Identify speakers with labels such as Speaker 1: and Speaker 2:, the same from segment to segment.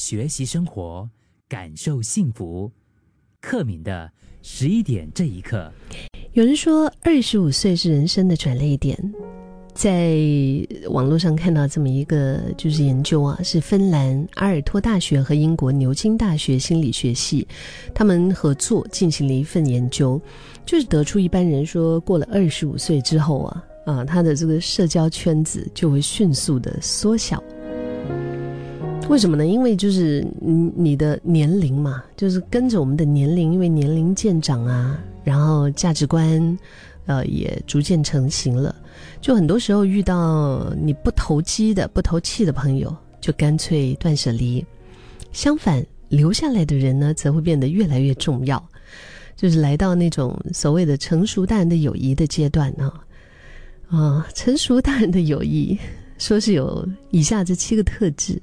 Speaker 1: 学习生活，感受幸福。克敏的十一点这一刻，
Speaker 2: 有人说二十五岁是人生的转捩点。在网络上看到这么一个就是研究啊，是芬兰阿尔托大学和英国牛津大学心理学系，他们合作进行了一份研究，就是得出一般人说过了二十五岁之后啊，啊，他的这个社交圈子就会迅速的缩小。为什么呢？因为就是你你的年龄嘛，就是跟着我们的年龄，因为年龄渐长啊，然后价值观。呃，也逐渐成型了。就很多时候遇到你不投机的、不投气的朋友，就干脆断舍离。相反，留下来的人呢，则会变得越来越重要。就是来到那种所谓的成熟大人的友谊的阶段呢。啊，成熟大人的友谊，说是有以下这七个特质。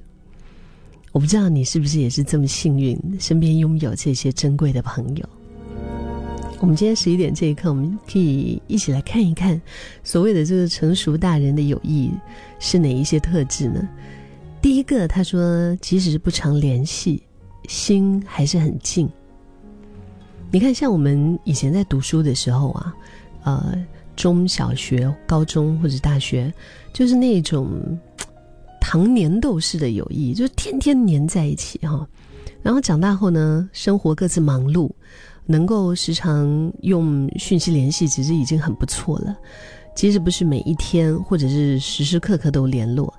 Speaker 2: 我不知道你是不是也是这么幸运，身边拥有这些珍贵的朋友。我们今天十一点这一刻，我们可以一起来看一看，所谓的这个成熟大人的友谊是哪一些特质呢？第一个，他说，即使是不常联系，心还是很近。你看，像我们以前在读书的时候啊，呃，中小学、高中或者大学，就是那种糖粘豆式的友谊，就是天天黏在一起哈。然后长大后呢，生活各自忙碌。能够时常用讯息联系，其实已经很不错了。即使不是每一天，或者是时时刻刻都联络，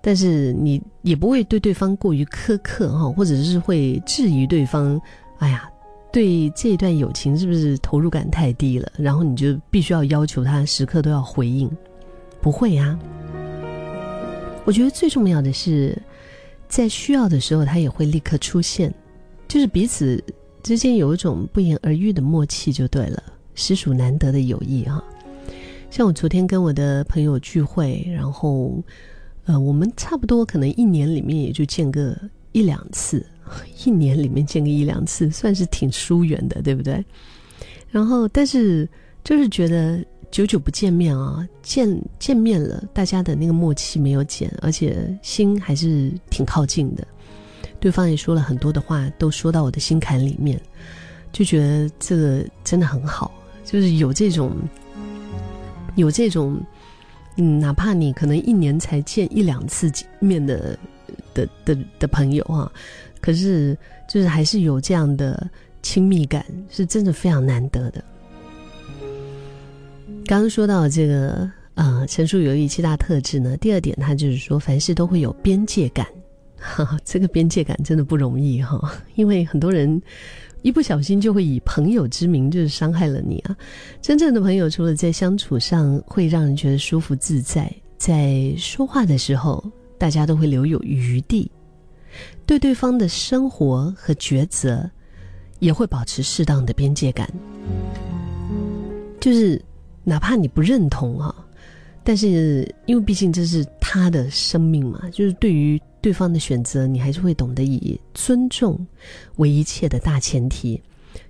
Speaker 2: 但是你也不会对对方过于苛刻哈，或者是会质疑对方。哎呀，对这段友情是不是投入感太低了？然后你就必须要要求他时刻都要回应。不会啊，我觉得最重要的是，在需要的时候，他也会立刻出现，就是彼此。之间有一种不言而喻的默契就对了，实属难得的友谊哈。像我昨天跟我的朋友聚会，然后，呃，我们差不多可能一年里面也就见个一两次，一年里面见个一两次，算是挺疏远的，对不对？然后，但是就是觉得久久不见面啊，见见面了，大家的那个默契没有减，而且心还是挺靠近的。对方也说了很多的话，都说到我的心坎里面，就觉得这个真的很好，就是有这种，有这种，嗯，哪怕你可能一年才见一两次面的的的的朋友啊，可是就是还是有这样的亲密感，是真的非常难得的。刚刚说到这个啊，陈述友谊七大特质呢，第二点，他就是说凡事都会有边界感。哈，这个边界感真的不容易哈，因为很多人一不小心就会以朋友之名就是伤害了你啊。真正的朋友，除了在相处上会让人觉得舒服自在，在说话的时候，大家都会留有余地，对对方的生活和抉择也会保持适当的边界感。就是哪怕你不认同啊，但是因为毕竟这是他的生命嘛，就是对于。对方的选择，你还是会懂得以尊重为一切的大前提。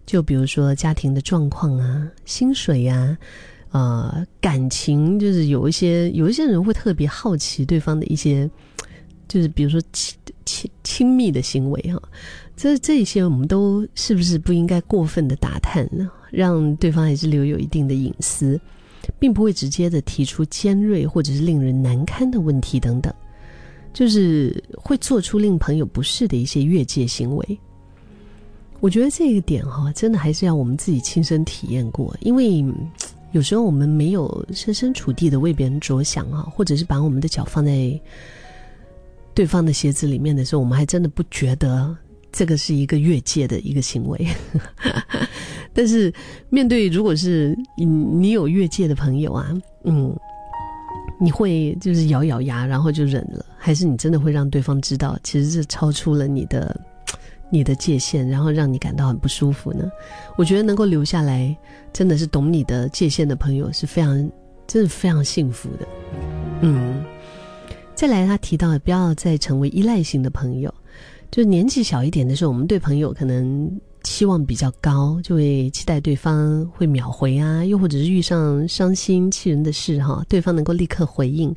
Speaker 2: 就比如说家庭的状况啊、薪水呀、呃感情，就是有一些有一些人会特别好奇对方的一些，就是比如说亲亲亲密的行为哈。这这些我们都是不是不应该过分的打探呢？让对方还是留有一定的隐私，并不会直接的提出尖锐或者是令人难堪的问题等等。就是会做出令朋友不适的一些越界行为。我觉得这个点哈，真的还是要我们自己亲身体验过，因为有时候我们没有设身处地的为别人着想啊，或者是把我们的脚放在对方的鞋子里面的时候，我们还真的不觉得这个是一个越界的一个行为。但是面对如果是你你有越界的朋友啊，嗯。你会就是咬咬牙，然后就忍了，还是你真的会让对方知道，其实是超出了你的你的界限，然后让你感到很不舒服呢？我觉得能够留下来，真的是懂你的界限的朋友是非常，真的非常幸福的。嗯，再来，他提到不要再成为依赖型的朋友，就是年纪小一点的时候，我们对朋友可能。期望比较高，就会期待对方会秒回啊，又或者是遇上伤心气人的事哈，对方能够立刻回应。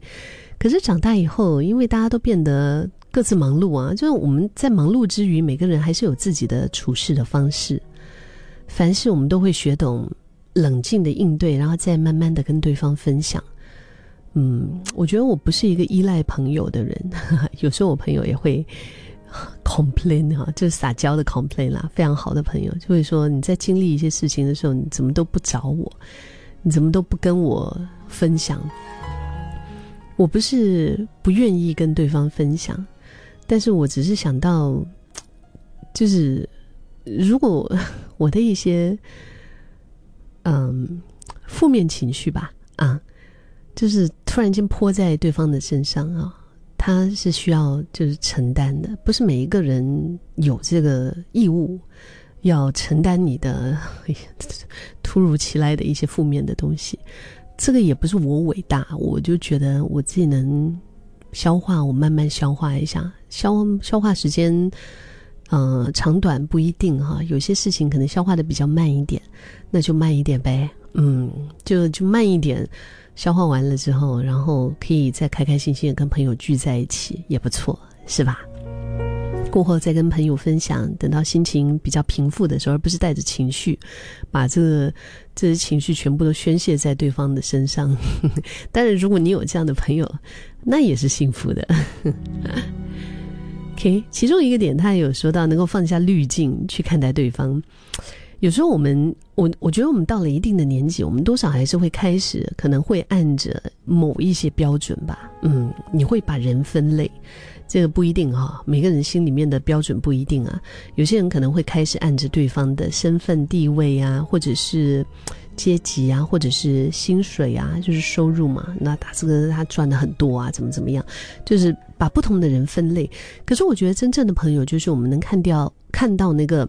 Speaker 2: 可是长大以后，因为大家都变得各自忙碌啊，就是我们在忙碌之余，每个人还是有自己的处事的方式。凡事我们都会学懂冷静的应对，然后再慢慢的跟对方分享。嗯，我觉得我不是一个依赖朋友的人，有时候我朋友也会 complain 哈，就是撒娇的 complain 啦。非常好的朋友就会说，你在经历一些事情的时候，你怎么都不找我，你怎么都不跟我分享？我不是不愿意跟对方分享，但是我只是想到，就是如果 我的一些嗯负面情绪吧，啊。就是突然间泼在对方的身上啊，他是需要就是承担的，不是每一个人有这个义务要承担你的 突如其来的一些负面的东西。这个也不是我伟大，我就觉得我自己能消化，我慢慢消化一下，消消化时间，嗯，长短不一定哈，有些事情可能消化的比较慢一点，那就慢一点呗，嗯，就就慢一点。消化完了之后，然后可以再开开心心的跟朋友聚在一起，也不错，是吧？过后再跟朋友分享，等到心情比较平复的时候，而不是带着情绪，把这个这些情绪全部都宣泄在对方的身上。但是，如果你有这样的朋友，那也是幸福的。OK，其中一个点，他有说到能够放下滤镜去看待对方。有时候我们，我我觉得我们到了一定的年纪，我们多少还是会开始，可能会按着某一些标准吧。嗯，你会把人分类，这个不一定哈，每个人心里面的标准不一定啊。有些人可能会开始按着对方的身份地位啊，或者是阶级啊，或者是薪水啊，就是收入嘛。那他这个他赚的很多啊，怎么怎么样，就是把不同的人分类。可是我觉得真正的朋友，就是我们能看掉看到那个。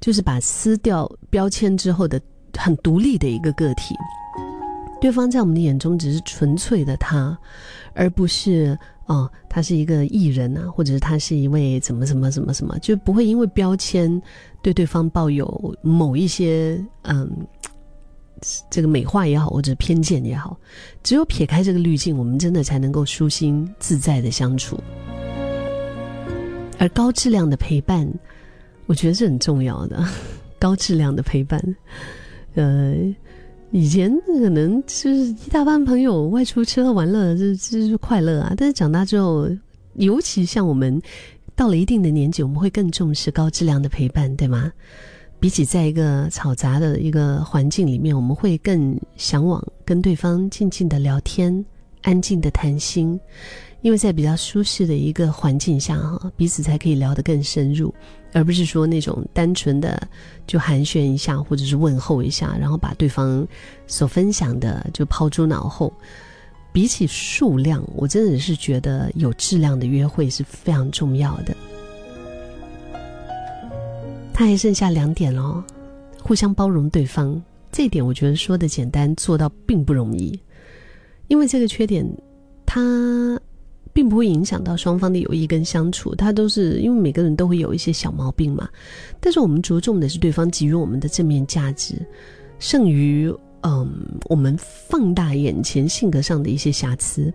Speaker 2: 就是把撕掉标签之后的很独立的一个个体，对方在我们的眼中只是纯粹的他，而不是哦，他是一个艺人啊，或者是他是一位怎么怎么怎么什么，就不会因为标签对对方抱有某一些嗯，这个美化也好，或者偏见也好，只有撇开这个滤镜，我们真的才能够舒心自在的相处，而高质量的陪伴。我觉得是很重要的，高质量的陪伴。呃，以前可能就是一大班朋友外出吃喝玩乐，这这是快乐啊。但是长大之后，尤其像我们到了一定的年纪，我们会更重视高质量的陪伴，对吗？比起在一个嘈杂的一个环境里面，我们会更向往跟对方静静的聊天，安静的谈心。因为在比较舒适的一个环境下，哈，彼此才可以聊得更深入，而不是说那种单纯的就寒暄一下，或者是问候一下，然后把对方所分享的就抛诸脑后。比起数量，我真的是觉得有质量的约会是非常重要的。他还剩下两点哦，互相包容对方，这一点我觉得说的简单，做到并不容易，因为这个缺点，他。并不会影响到双方的友谊跟相处，它都是因为每个人都会有一些小毛病嘛。但是我们着重的是对方给予我们的正面价值，胜于嗯我们放大眼前性格上的一些瑕疵。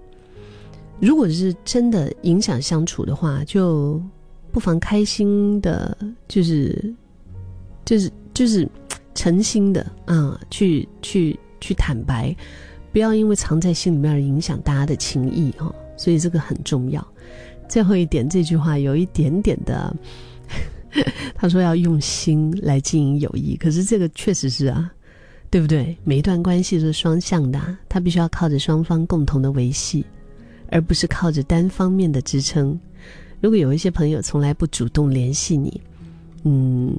Speaker 2: 如果是真的影响相处的话，就不妨开心的，就是就是就是诚心的啊，去去去坦白，不要因为藏在心里面而影响大家的情谊哈。所以这个很重要。最后一点，这句话有一点点的，他说要用心来经营友谊，可是这个确实是啊，对不对？每一段关系是双向的，他必须要靠着双方共同的维系，而不是靠着单方面的支撑。如果有一些朋友从来不主动联系你，嗯，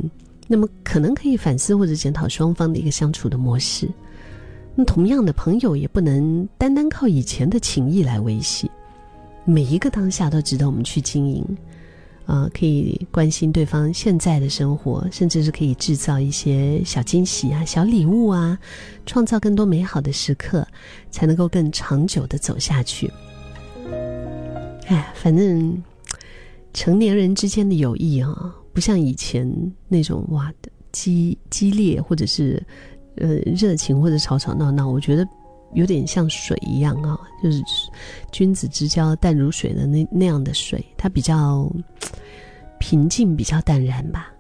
Speaker 2: 那么可能可以反思或者检讨双方的一个相处的模式。那同样的朋友也不能单单靠以前的情谊来维系。每一个当下都值得我们去经营，啊，可以关心对方现在的生活，甚至是可以制造一些小惊喜啊、小礼物啊，创造更多美好的时刻，才能够更长久的走下去。哎，反正成年人之间的友谊啊，不像以前那种哇激激烈，或者是呃热情或者吵吵闹闹，我觉得有点像水一样啊，就是君子之交淡如水的那那样的水，它比较平静，比较淡然吧，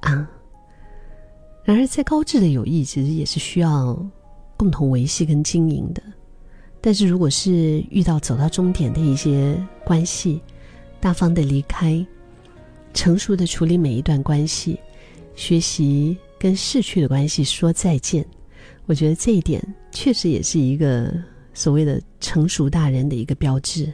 Speaker 2: 啊。然而，在高质的友谊，其实也是需要共同维系跟经营的。但是，如果是遇到走到终点的一些关系，大方的离开，成熟的处理每一段关系，学习跟逝去的关系说再见，我觉得这一点确实也是一个所谓的成熟大人的一个标志。